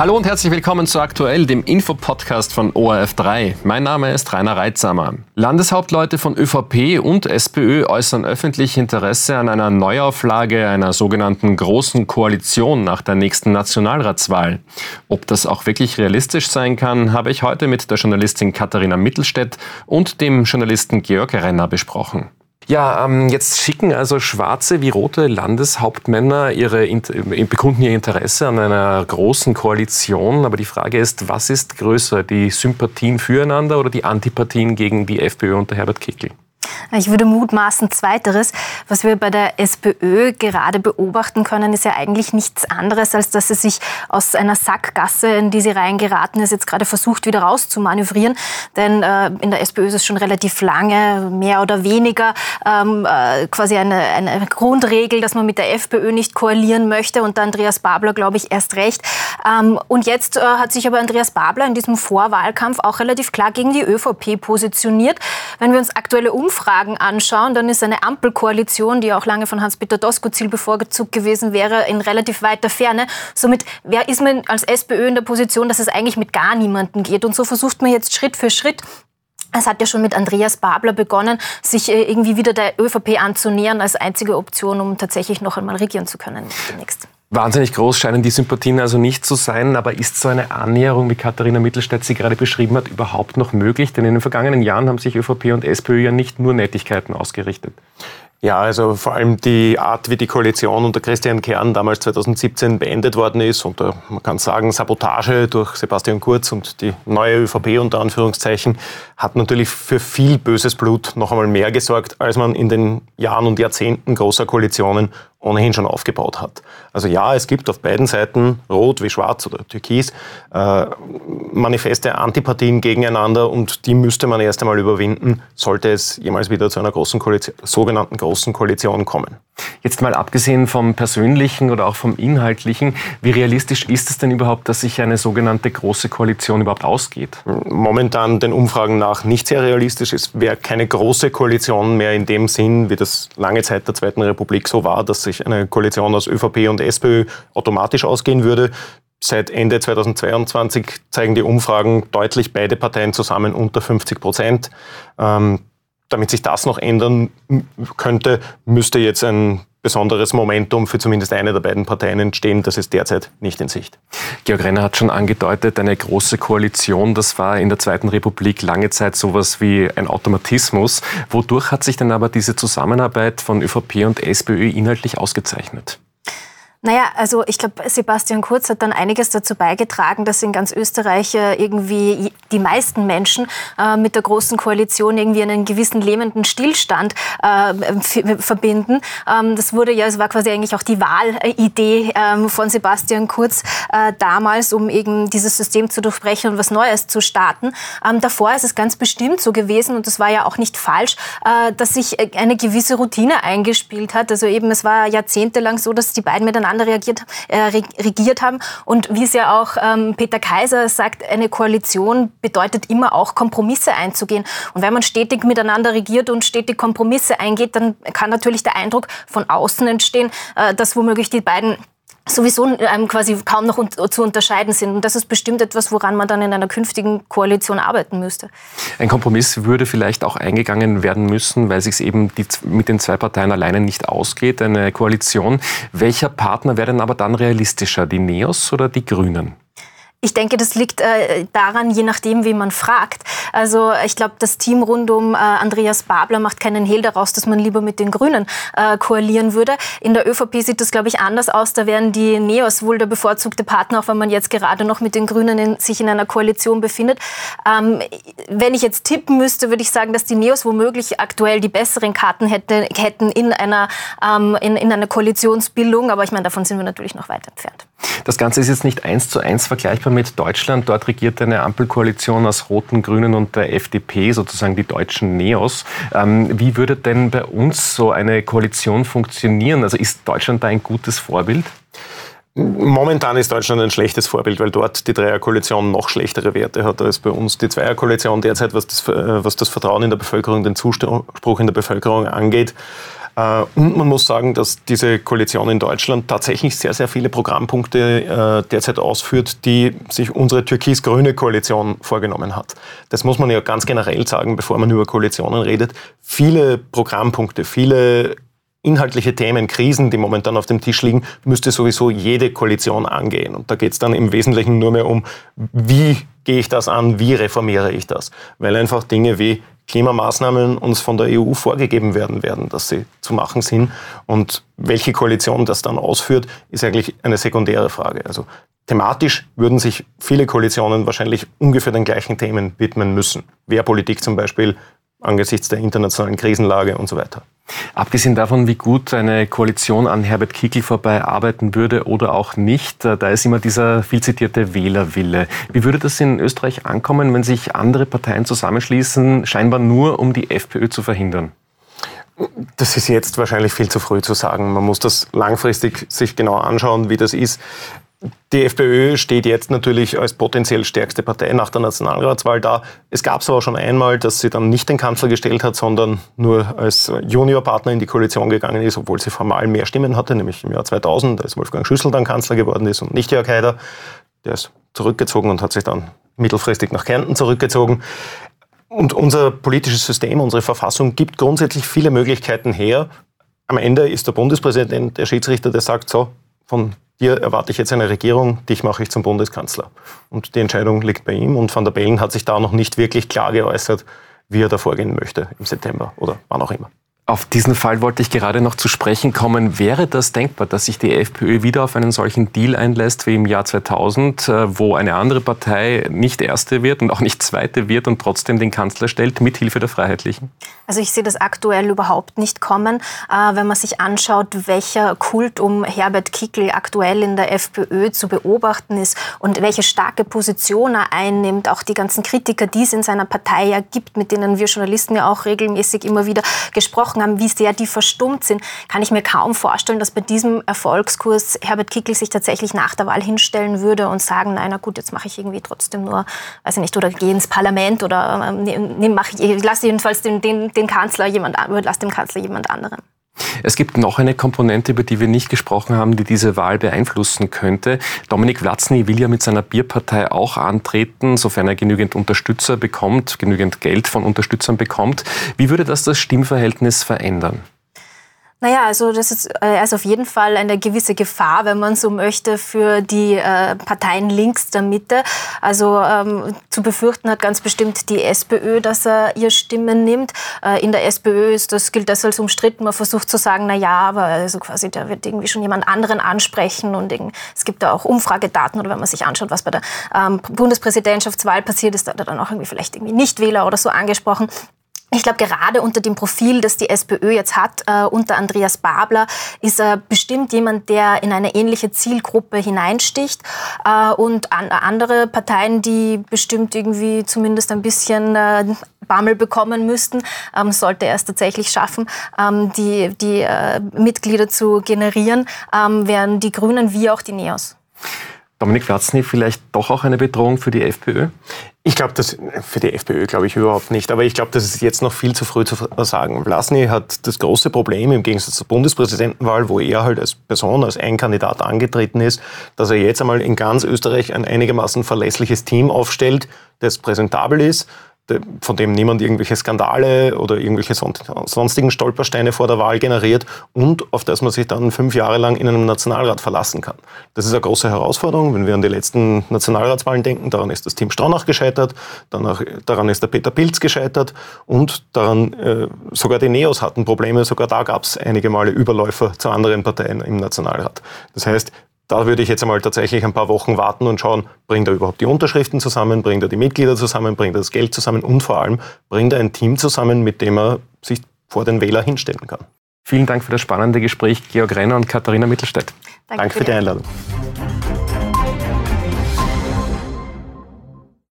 Hallo und herzlich willkommen zu Aktuell, dem Infopodcast von ORF3. Mein Name ist Rainer Reitsamer. Landeshauptleute von ÖVP und SPÖ äußern öffentlich Interesse an einer Neuauflage einer sogenannten Großen Koalition nach der nächsten Nationalratswahl. Ob das auch wirklich realistisch sein kann, habe ich heute mit der Journalistin Katharina Mittelstädt und dem Journalisten Georg Renner besprochen. Ja, ähm, jetzt schicken also schwarze wie rote Landeshauptmänner ihre, bekunden ihr Interesse an einer großen Koalition. Aber die Frage ist, was ist größer, die Sympathien füreinander oder die Antipathien gegen die FPÖ unter Herbert Kickl? Ich würde mutmaßen, zweiteres. Was wir bei der SPÖ gerade beobachten können, ist ja eigentlich nichts anderes, als dass sie sich aus einer Sackgasse, in die sie reingeraten ist, jetzt gerade versucht, wieder rauszumanövrieren. Denn äh, in der SPÖ ist es schon relativ lange, mehr oder weniger, ähm, äh, quasi eine, eine Grundregel, dass man mit der FPÖ nicht koalieren möchte. Und Andreas Babler, glaube ich, erst recht. Ähm, und jetzt äh, hat sich aber Andreas Babler in diesem Vorwahlkampf auch relativ klar gegen die ÖVP positioniert. Wenn wir uns aktuelle Umfragen Umfragen anschauen, dann ist eine Ampelkoalition, die auch lange von Hans-Peter Doskozil bevorzugt gewesen wäre, in relativ weiter Ferne. Somit wer ist man als SPÖ in der Position, dass es eigentlich mit gar niemandem geht. Und so versucht man jetzt Schritt für Schritt es hat ja schon mit Andreas Babler begonnen, sich äh, irgendwie wieder der ÖVP anzunähern als einzige Option, um tatsächlich noch einmal regieren zu können demnächst. Wahnsinnig groß scheinen die Sympathien also nicht zu sein, aber ist so eine Annäherung, wie Katharina Mittelstädt sie gerade beschrieben hat, überhaupt noch möglich? Denn in den vergangenen Jahren haben sich ÖVP und SPÖ ja nicht nur Nettigkeiten ausgerichtet. Ja, also vor allem die Art, wie die Koalition unter Christian Kern damals 2017 beendet worden ist, unter, man kann sagen, Sabotage durch Sebastian Kurz und die neue ÖVP unter Anführungszeichen, hat natürlich für viel böses Blut noch einmal mehr gesorgt, als man in den Jahren und Jahrzehnten großer Koalitionen ohnehin schon aufgebaut hat. Also ja, es gibt auf beiden Seiten, rot wie schwarz oder türkis, äh, manifeste Antipathien gegeneinander und die müsste man erst einmal überwinden, sollte es jemals wieder zu einer großen Koalition, sogenannten großen Koalition kommen. Jetzt mal abgesehen vom persönlichen oder auch vom inhaltlichen, wie realistisch ist es denn überhaupt, dass sich eine sogenannte große Koalition überhaupt ausgeht? Momentan den Umfragen nach nicht sehr realistisch. Es wäre keine große Koalition mehr in dem Sinn, wie das lange Zeit der Zweiten Republik so war, dass sich eine Koalition aus ÖVP und SPÖ automatisch ausgehen würde. Seit Ende 2022 zeigen die Umfragen deutlich beide Parteien zusammen unter 50 Prozent. Ähm, damit sich das noch ändern könnte, müsste jetzt ein besonderes Momentum für zumindest eine der beiden Parteien entstehen. Das ist derzeit nicht in Sicht. Georg Renner hat schon angedeutet, eine große Koalition, das war in der Zweiten Republik lange Zeit sowas wie ein Automatismus. Wodurch hat sich denn aber diese Zusammenarbeit von ÖVP und SPÖ inhaltlich ausgezeichnet? Naja, also ich glaube, Sebastian Kurz hat dann einiges dazu beigetragen, dass in ganz Österreich äh, irgendwie die meisten Menschen äh, mit der Großen Koalition irgendwie einen gewissen lähmenden Stillstand äh, verbinden. Ähm, das wurde ja, es war quasi eigentlich auch die Wahlidee ähm, von Sebastian Kurz äh, damals, um eben dieses System zu durchbrechen und was Neues zu starten. Ähm, davor ist es ganz bestimmt so gewesen und das war ja auch nicht falsch, äh, dass sich äh, eine gewisse Routine eingespielt hat. Also eben, es war jahrzehntelang so, dass die beiden miteinander miteinander reagiert, äh, regiert haben. Und wie es ja auch ähm, Peter Kaiser sagt, eine Koalition bedeutet immer auch Kompromisse einzugehen. Und wenn man stetig miteinander regiert und stetig Kompromisse eingeht, dann kann natürlich der Eindruck von außen entstehen, äh, dass womöglich die beiden sowieso ähm, quasi kaum noch un zu unterscheiden sind. Und das ist bestimmt etwas, woran man dann in einer künftigen Koalition arbeiten müsste. Ein Kompromiss würde vielleicht auch eingegangen werden müssen, weil sich eben die, mit den zwei Parteien alleine nicht ausgeht, eine Koalition. Welcher Partner wäre denn aber dann realistischer, die Neos oder die Grünen? Ich denke, das liegt äh, daran, je nachdem, wie man fragt. Also ich glaube, das Team rund um äh, Andreas Babler macht keinen Hehl daraus, dass man lieber mit den Grünen äh, koalieren würde. In der ÖVP sieht das, glaube ich, anders aus. Da wären die Neos wohl der bevorzugte Partner, auch wenn man jetzt gerade noch mit den Grünen in, sich in einer Koalition befindet. Ähm, wenn ich jetzt tippen müsste, würde ich sagen, dass die Neos womöglich aktuell die besseren Karten hätte, hätten in einer, ähm, in, in einer Koalitionsbildung. Aber ich meine, davon sind wir natürlich noch weit entfernt. Das Ganze ist jetzt nicht eins zu eins vergleichbar mit Deutschland. Dort regiert eine Ampelkoalition aus Roten, Grünen und der FDP, sozusagen die deutschen Neos. Ähm, wie würde denn bei uns so eine Koalition funktionieren? Also ist Deutschland da ein gutes Vorbild? Momentan ist Deutschland ein schlechtes Vorbild, weil dort die Dreierkoalition noch schlechtere Werte hat als bei uns die Zweierkoalition derzeit, was das, was das Vertrauen in der Bevölkerung, den Zuspruch in der Bevölkerung angeht. Äh, und man muss sagen, dass diese Koalition in Deutschland tatsächlich sehr, sehr viele Programmpunkte äh, derzeit ausführt, die sich unsere türkis-grüne Koalition vorgenommen hat. Das muss man ja ganz generell sagen, bevor man über Koalitionen redet. Viele Programmpunkte, viele inhaltliche Themen, Krisen, die momentan auf dem Tisch liegen, müsste sowieso jede Koalition angehen. Und da geht es dann im Wesentlichen nur mehr um, wie gehe ich das an, wie reformiere ich das. Weil einfach Dinge wie Klimamaßnahmen uns von der EU vorgegeben werden werden, dass sie zu machen sind. Und welche Koalition das dann ausführt, ist eigentlich eine sekundäre Frage. Also thematisch würden sich viele Koalitionen wahrscheinlich ungefähr den gleichen Themen widmen müssen. Wehrpolitik zum Beispiel angesichts der internationalen Krisenlage und so weiter. Abgesehen davon, wie gut eine Koalition an Herbert Kickl vorbei arbeiten würde oder auch nicht, äh, da ist immer dieser viel zitierte Wählerwille. Wie würde das in Österreich ankommen, wenn sich andere Parteien zusammenschließen, scheinbar nur um die FPÖ zu verhindern? Das ist jetzt wahrscheinlich viel zu früh zu sagen. Man muss das langfristig sich genau anschauen, wie das ist. Die FPÖ steht jetzt natürlich als potenziell stärkste Partei nach der Nationalratswahl da. Es gab es aber schon einmal, dass sie dann nicht den Kanzler gestellt hat, sondern nur als Juniorpartner in die Koalition gegangen ist, obwohl sie formal mehr Stimmen hatte, nämlich im Jahr 2000, als Wolfgang Schüssel dann Kanzler geworden ist und nicht Jörg Haider. Der ist zurückgezogen und hat sich dann mittelfristig nach Kärnten zurückgezogen. Und unser politisches System, unsere Verfassung gibt grundsätzlich viele Möglichkeiten her. Am Ende ist der Bundespräsident der Schiedsrichter, der sagt, so, von dir erwarte ich jetzt eine Regierung, dich mache ich zum Bundeskanzler. Und die Entscheidung liegt bei ihm und Van der Bellen hat sich da noch nicht wirklich klar geäußert, wie er da vorgehen möchte im September oder wann auch immer. Auf diesen Fall wollte ich gerade noch zu sprechen kommen. Wäre das denkbar, dass sich die FPÖ wieder auf einen solchen Deal einlässt wie im Jahr 2000, äh, wo eine andere Partei nicht erste wird und auch nicht zweite wird und trotzdem den Kanzler stellt, mithilfe der Freiheitlichen? Also ich sehe das aktuell überhaupt nicht kommen. Äh, wenn man sich anschaut, welcher Kult um Herbert Kickl aktuell in der FPÖ zu beobachten ist und welche starke Position er einnimmt, auch die ganzen Kritiker, die es in seiner Partei ja gibt, mit denen wir Journalisten ja auch regelmäßig immer wieder gesprochen gesprochen haben, wie sehr die verstummt sind, kann ich mir kaum vorstellen, dass bei diesem Erfolgskurs Herbert Kickl sich tatsächlich nach der Wahl hinstellen würde und sagen, nein, na gut, jetzt mache ich irgendwie trotzdem nur, weiß ich nicht, oder gehe ins Parlament oder ähm, ne, mache ich, lasse jedenfalls den, den, den Kanzler jemand, lass dem Kanzler jemand anderen. Es gibt noch eine Komponente, über die wir nicht gesprochen haben, die diese Wahl beeinflussen könnte. Dominik Vlatzny will ja mit seiner Bierpartei auch antreten, sofern er genügend Unterstützer bekommt, genügend Geld von Unterstützern bekommt. Wie würde das das Stimmverhältnis verändern? Naja, also das ist also auf jeden Fall eine gewisse Gefahr, wenn man so möchte, für die äh, Parteien links der Mitte. Also ähm, zu befürchten hat ganz bestimmt die SPÖ, dass er ihr Stimmen nimmt. Äh, in der SPÖ ist das, gilt das als umstritten. Man versucht zu sagen, na ja, aber also quasi da wird irgendwie schon jemand anderen ansprechen und es gibt da auch Umfragedaten oder wenn man sich anschaut, was bei der ähm, Bundespräsidentschaftswahl passiert ist, da hat er dann auch irgendwie vielleicht irgendwie Nichtwähler oder so angesprochen. Ich glaube, gerade unter dem Profil, das die SPÖ jetzt hat, äh, unter Andreas Babler, ist er bestimmt jemand, der in eine ähnliche Zielgruppe hineinsticht. Äh, und an, andere Parteien, die bestimmt irgendwie zumindest ein bisschen äh, Bammel bekommen müssten, ähm, sollte er es tatsächlich schaffen, ähm, die, die äh, Mitglieder zu generieren, ähm, wären die Grünen wie auch die Neos. Dominik Watzny vielleicht doch auch eine Bedrohung für die FPÖ? Ich glaube, das für die FPÖ glaube ich überhaupt nicht. Aber ich glaube, das ist jetzt noch viel zu früh zu sagen. Vlasny hat das große Problem im Gegensatz zur Bundespräsidentenwahl, wo er halt als Person, als ein Kandidat angetreten ist, dass er jetzt einmal in ganz Österreich ein einigermaßen verlässliches Team aufstellt, das präsentabel ist, von dem niemand irgendwelche Skandale oder irgendwelche sonstigen Stolpersteine vor der Wahl generiert und auf das man sich dann fünf Jahre lang in einem Nationalrat verlassen kann. Das ist eine große Herausforderung, wenn wir an die letzten Nationalratswahlen denken. Daran ist das Team Stronach gescheitert, danach, daran ist der Peter Pilz gescheitert und daran äh, sogar die Neos hatten Probleme. Sogar da gab es einige Male Überläufer zu anderen Parteien im Nationalrat. Das heißt, da würde ich jetzt einmal tatsächlich ein paar Wochen warten und schauen, bringt er überhaupt die Unterschriften zusammen, bringt er die Mitglieder zusammen, bringt er das Geld zusammen und vor allem bringt er ein Team zusammen, mit dem er sich vor den Wähler hinstellen kann. Vielen Dank für das spannende Gespräch, Georg Renner und Katharina Mittelstädt. Danke, Danke für die Einladung.